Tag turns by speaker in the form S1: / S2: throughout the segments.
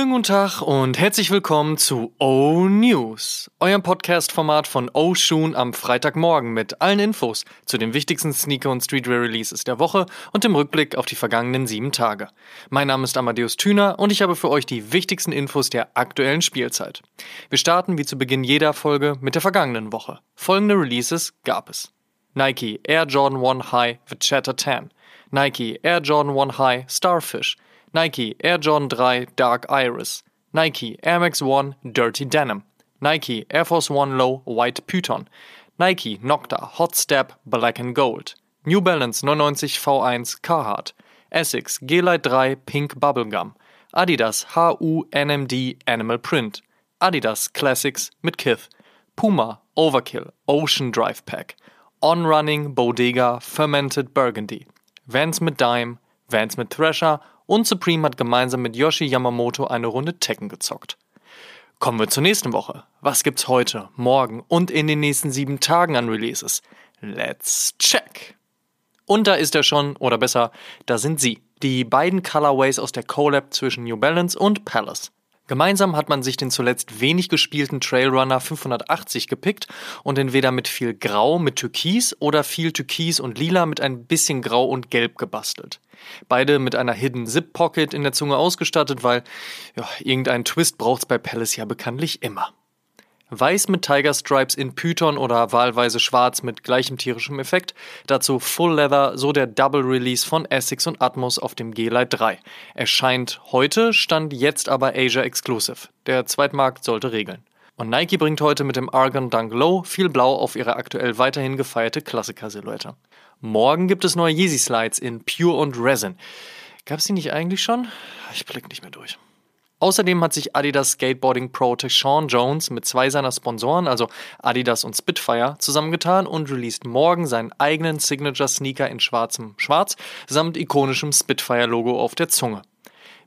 S1: Schönen guten Tag und herzlich willkommen zu O News, eurem Podcast-Format von O Shoon am Freitagmorgen mit allen Infos zu den wichtigsten Sneaker- und Streetwear-Releases der Woche und dem Rückblick auf die vergangenen sieben Tage. Mein Name ist Amadeus Thüner und ich habe für euch die wichtigsten Infos der aktuellen Spielzeit. Wir starten wie zu Beginn jeder Folge mit der vergangenen Woche. Folgende Releases gab es. Nike Air Jordan 1 High Vegeta 10, Nike Air Jordan 1 High Starfish, Nike Air Jordan 3 Dark Iris, Nike Air Max 1 Dirty Denim, Nike Air Force 1 Low White Python, Nike Nocta Hot Step Black and Gold, New Balance 99 V1 Carhartt, Essex G-Lite 3 Pink Bubblegum, Adidas HU NMD Animal Print, Adidas Classics mit Kith, Puma Overkill Ocean Drive Pack, On Running Bodega Fermented Burgundy, Vans mit Dime, Vans mit Thrasher und Supreme hat gemeinsam mit Yoshi Yamamoto eine Runde Tekken gezockt. Kommen wir zur nächsten Woche. Was gibt's heute, morgen und in den nächsten sieben Tagen an Releases? Let's check! Und da ist er schon, oder besser, da sind sie. Die beiden Colorways aus der Collab zwischen New Balance und Palace. Gemeinsam hat man sich den zuletzt wenig gespielten Trailrunner 580 gepickt und entweder mit viel Grau mit Türkis oder viel Türkis und Lila mit ein bisschen Grau und Gelb gebastelt. Beide mit einer Hidden Zip Pocket in der Zunge ausgestattet, weil ja, irgendeinen Twist braucht's bei Palace ja bekanntlich immer. Weiß mit Tiger Stripes in Python oder wahlweise schwarz mit gleichem tierischem Effekt. Dazu Full Leather, so der Double Release von Essex und Atmos auf dem G-Lite 3. Erscheint heute, stand jetzt aber Asia Exclusive. Der Zweitmarkt sollte regeln. Und Nike bringt heute mit dem Argon Dunk Low viel Blau auf ihre aktuell weiterhin gefeierte Klassiker-Silhouette. Morgen gibt es neue Yeezy Slides in Pure und Resin. Gab's die nicht eigentlich schon? Ich blick nicht mehr durch. Außerdem hat sich Adidas Skateboarding Pro Sean Jones mit zwei seiner Sponsoren, also Adidas und Spitfire, zusammengetan und released morgen seinen eigenen Signature Sneaker in schwarzem Schwarz samt ikonischem Spitfire-Logo auf der Zunge.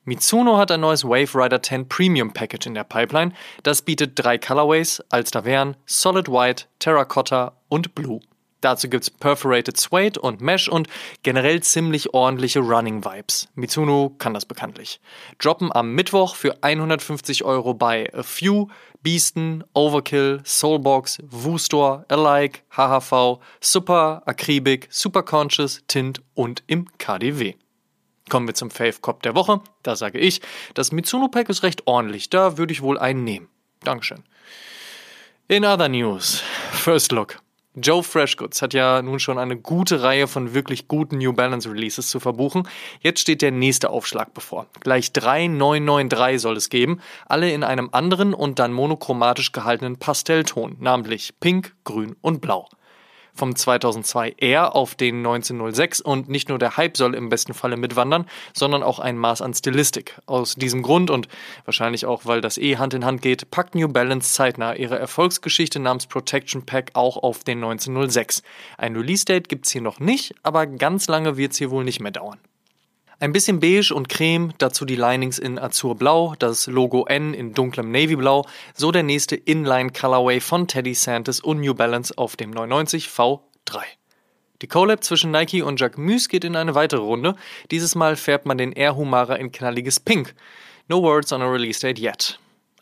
S1: Mitsuno hat ein neues Wave Rider 10 Premium Package in der Pipeline. Das bietet drei Colorways, Alstavern, Solid White, Terracotta und Blue. Dazu gibt's Perforated Suede und Mesh und generell ziemlich ordentliche Running Vibes. Mitsuno kann das bekanntlich. Droppen am Mittwoch für 150 Euro bei A Few, Beasten, Overkill, Soulbox, Woo-Store, Alike, HHV, Super, Akribik, Super Conscious, Tint und im KDW. Kommen wir zum Fave Cop der Woche. Da sage ich, das Mitsuno Pack ist recht ordentlich. Da würde ich wohl einen nehmen. Dankeschön. In other news, First Look. Joe Freshgoods hat ja nun schon eine gute Reihe von wirklich guten New Balance Releases zu verbuchen. Jetzt steht der nächste Aufschlag bevor. Gleich drei 993 soll es geben, alle in einem anderen und dann monochromatisch gehaltenen Pastellton, namentlich Pink, Grün und Blau vom 2002 R auf den 1906 und nicht nur der Hype soll im besten Falle mitwandern, sondern auch ein Maß an Stilistik. Aus diesem Grund und wahrscheinlich auch, weil das eh Hand in Hand geht, packt New Balance zeitnah ihre Erfolgsgeschichte namens Protection Pack auch auf den 1906. Ein Release-Date gibt's hier noch nicht, aber ganz lange wird's hier wohl nicht mehr dauern. Ein bisschen beige und creme, dazu die Linings in Azurblau, das Logo N in dunklem Navyblau, so der nächste Inline Colorway von Teddy Santis und New Balance auf dem 990 V3. Die Collab zwischen Nike und Jacquemus geht in eine weitere Runde. Dieses Mal färbt man den Air Humara in knalliges Pink. No words on a release date yet.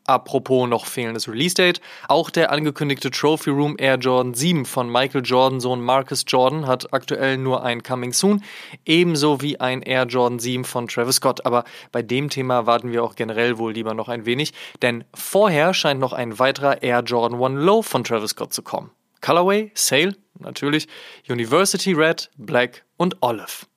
S1: Apropos noch fehlendes Release-Date. Auch der angekündigte Trophy Room Air Jordan 7 von Michael Jordan Sohn Marcus Jordan hat aktuell nur ein Coming Soon, ebenso wie ein Air Jordan 7 von Travis Scott. Aber bei dem Thema warten wir auch generell wohl lieber noch ein wenig, denn vorher scheint noch ein weiterer Air Jordan 1 Low von Travis Scott zu kommen. Colorway, Sale, natürlich, University Red, Black und Olive.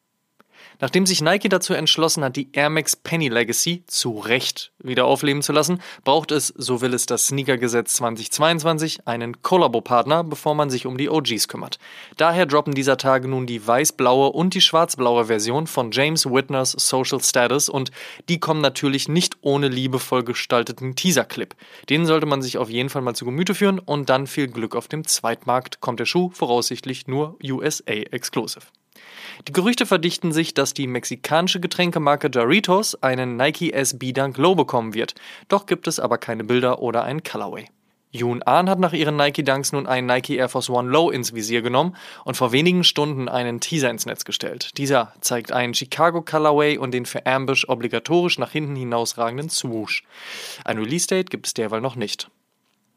S1: Nachdem sich Nike dazu entschlossen hat, die Air Max Penny Legacy zu Recht wieder aufleben zu lassen, braucht es, so will es das Sneakergesetz 2022, einen Kollabo-Partner, bevor man sich um die OGs kümmert. Daher droppen dieser Tage nun die weiß-blaue und die schwarz-blaue Version von James Whitners Social Status und die kommen natürlich nicht ohne liebevoll gestalteten Teaser-Clip. Den sollte man sich auf jeden Fall mal zu Gemüte führen und dann viel Glück auf dem Zweitmarkt kommt der Schuh voraussichtlich nur USA exclusive. Die Gerüchte verdichten sich, dass die mexikanische Getränkemarke Doritos einen Nike SB Dunk Low bekommen wird. Doch gibt es aber keine Bilder oder einen Colorway. Yoon Ahn hat nach ihren Nike Dunks nun einen Nike Air Force One Low ins Visier genommen und vor wenigen Stunden einen Teaser ins Netz gestellt. Dieser zeigt einen Chicago Colorway und den für Ambush obligatorisch nach hinten hinausragenden Swoosh. Ein Release-Date gibt es derweil noch nicht.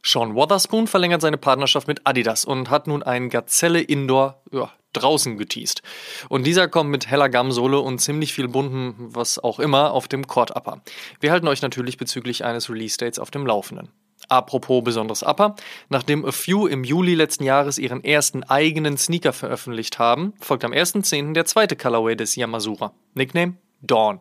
S1: Sean Wotherspoon verlängert seine Partnerschaft mit Adidas und hat nun einen Gazelle Indoor ja, draußen geteased. Und dieser kommt mit heller Gamsohle und ziemlich viel bunten, was auch immer, auf dem Court Upper. Wir halten euch natürlich bezüglich eines Release-Dates auf dem Laufenden. Apropos besonderes Upper, nachdem A Few im Juli letzten Jahres ihren ersten eigenen Sneaker veröffentlicht haben, folgt am 1.10. der zweite Colorway des Yamazura. Nickname? Dawn.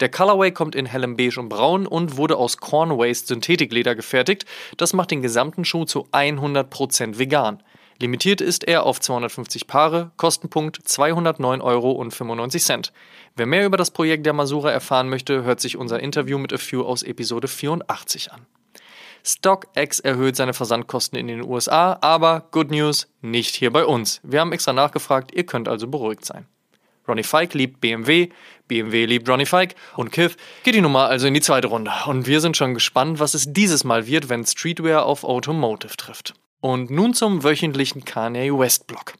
S1: Der Colorway kommt in hellem Beige und Braun und wurde aus Corn Waste Synthetikleder gefertigt. Das macht den gesamten Schuh zu 100% vegan. Limitiert ist er auf 250 Paare, Kostenpunkt 209,95 Euro. Wer mehr über das Projekt der Masura erfahren möchte, hört sich unser Interview mit A Few aus Episode 84 an. StockX erhöht seine Versandkosten in den USA, aber Good News, nicht hier bei uns. Wir haben extra nachgefragt, ihr könnt also beruhigt sein. Ronnie Fike liebt BMW, BMW liebt Ronnie Fike und Kith geht die Nummer also in die zweite Runde. Und wir sind schon gespannt, was es dieses Mal wird, wenn Streetwear auf Automotive trifft. Und nun zum wöchentlichen Kanye West Block.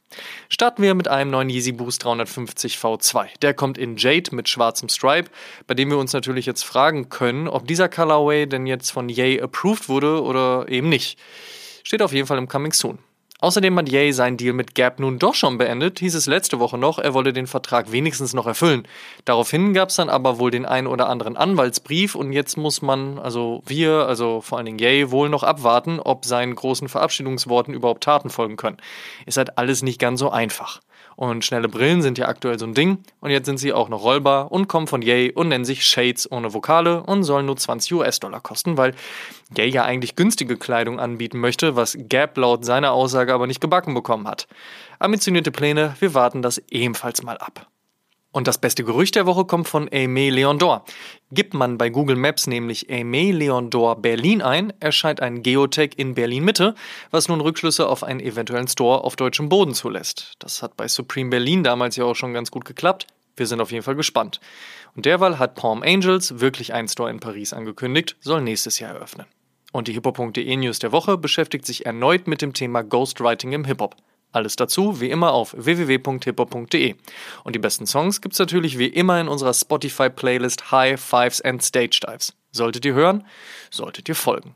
S1: Starten wir mit einem neuen Yeezy Boost 350 V2. Der kommt in Jade mit schwarzem Stripe, bei dem wir uns natürlich jetzt fragen können, ob dieser Colorway denn jetzt von Ye approved wurde oder eben nicht. Steht auf jeden Fall im Coming Soon. Außerdem hat Ye seinen Deal mit Gap nun doch schon beendet, hieß es letzte Woche noch, er wolle den Vertrag wenigstens noch erfüllen. Daraufhin gab es dann aber wohl den einen oder anderen Anwaltsbrief und jetzt muss man, also wir, also vor allen Dingen Ye, wohl noch abwarten, ob seinen großen Verabschiedungsworten überhaupt Taten folgen können. Ist halt alles nicht ganz so einfach. Und schnelle Brillen sind ja aktuell so ein Ding. Und jetzt sind sie auch noch rollbar und kommen von Yay und nennen sich Shades ohne Vokale und sollen nur 20 US-Dollar kosten, weil Yay ja eigentlich günstige Kleidung anbieten möchte, was Gap laut seiner Aussage aber nicht gebacken bekommen hat. Ambitionierte Pläne, wir warten das ebenfalls mal ab. Und das beste Gerücht der Woche kommt von Aimé Leon d'Or. Gibt man bei Google Maps nämlich Aimé Leon d'Or Berlin ein, erscheint ein Geotech in Berlin Mitte, was nun Rückschlüsse auf einen eventuellen Store auf deutschem Boden zulässt. Das hat bei Supreme Berlin damals ja auch schon ganz gut geklappt. Wir sind auf jeden Fall gespannt. Und derweil hat Palm Angels wirklich einen Store in Paris angekündigt, soll nächstes Jahr eröffnen. Und die hippo.de News der Woche beschäftigt sich erneut mit dem Thema Ghostwriting im Hip-Hop. Alles dazu wie immer auf www.hipper.de. Und die besten Songs gibt's natürlich wie immer in unserer Spotify-Playlist High Fives and Stage Dives. Solltet ihr hören, solltet ihr folgen.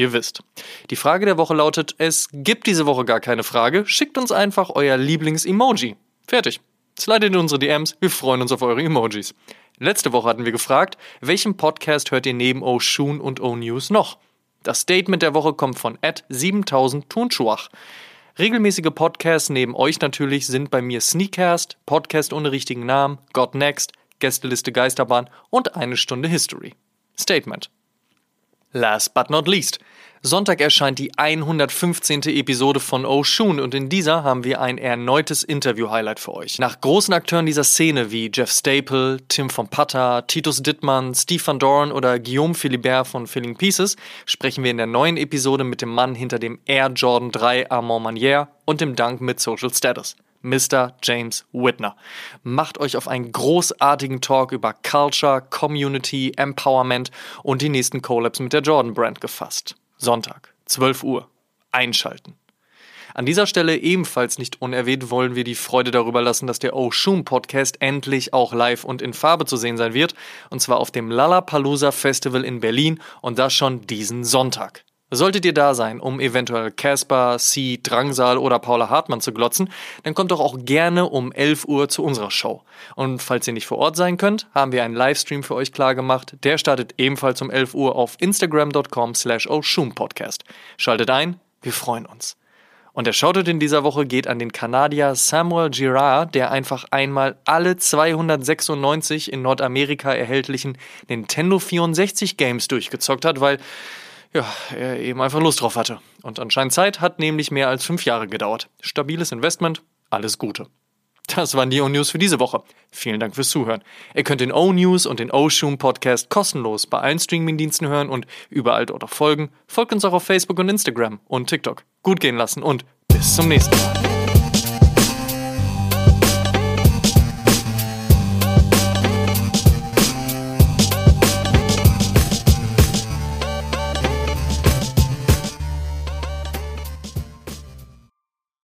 S1: Ihr wisst. Die Frage der Woche lautet, es gibt diese Woche gar keine Frage, schickt uns einfach euer Lieblings-Emoji. Fertig. Slidet in unsere DMs, wir freuen uns auf eure Emojis. Letzte Woche hatten wir gefragt, welchen Podcast hört ihr neben Oshun und O-News noch? Das Statement der Woche kommt von Ed 7000 Tunschuach. Regelmäßige Podcasts neben euch natürlich sind bei mir Sneakcast, Podcast ohne richtigen Namen, God Next, Gästeliste Geisterbahn und eine Stunde History. Statement. Last but not least. Sonntag erscheint die 115. Episode von Oshun und in dieser haben wir ein erneutes Interview-Highlight für euch. Nach großen Akteuren dieser Szene wie Jeff Staple, Tim von Patta, Titus Dittmann, Steve Van Dorn oder Guillaume Philibert von Filling Pieces sprechen wir in der neuen Episode mit dem Mann hinter dem Air Jordan 3 Armand Manière und dem Dank mit Social Status. Mr. James Whitner. Macht euch auf einen großartigen Talk über Culture, Community, Empowerment und die nächsten Collabs mit der Jordan Brand gefasst. Sonntag, 12 Uhr. Einschalten. An dieser Stelle ebenfalls nicht unerwähnt wollen wir die Freude darüber lassen, dass der Oshun Podcast endlich auch live und in Farbe zu sehen sein wird, und zwar auf dem Lollapalooza Festival in Berlin und das schon diesen Sonntag. Solltet ihr da sein, um eventuell Casper, C, Drangsal oder Paula Hartmann zu glotzen, dann kommt doch auch gerne um 11 Uhr zu unserer Show. Und falls ihr nicht vor Ort sein könnt, haben wir einen Livestream für euch klargemacht. Der startet ebenfalls um 11 Uhr auf instagram.com slash Podcast. Schaltet ein, wir freuen uns. Und der Shoutout in dieser Woche geht an den Kanadier Samuel Girard, der einfach einmal alle 296 in Nordamerika erhältlichen Nintendo 64 Games durchgezockt hat, weil ja, er eben einfach Lust drauf hatte. Und anscheinend Zeit hat nämlich mehr als fünf Jahre gedauert. Stabiles Investment, alles Gute. Das waren die O-News für diese Woche. Vielen Dank fürs Zuhören. Ihr könnt den O-News und den O-Shoom Podcast kostenlos bei allen Streamingdiensten hören und überall dort auch folgen. Folgt uns auch auf Facebook und Instagram und TikTok. Gut gehen lassen und bis zum nächsten Mal.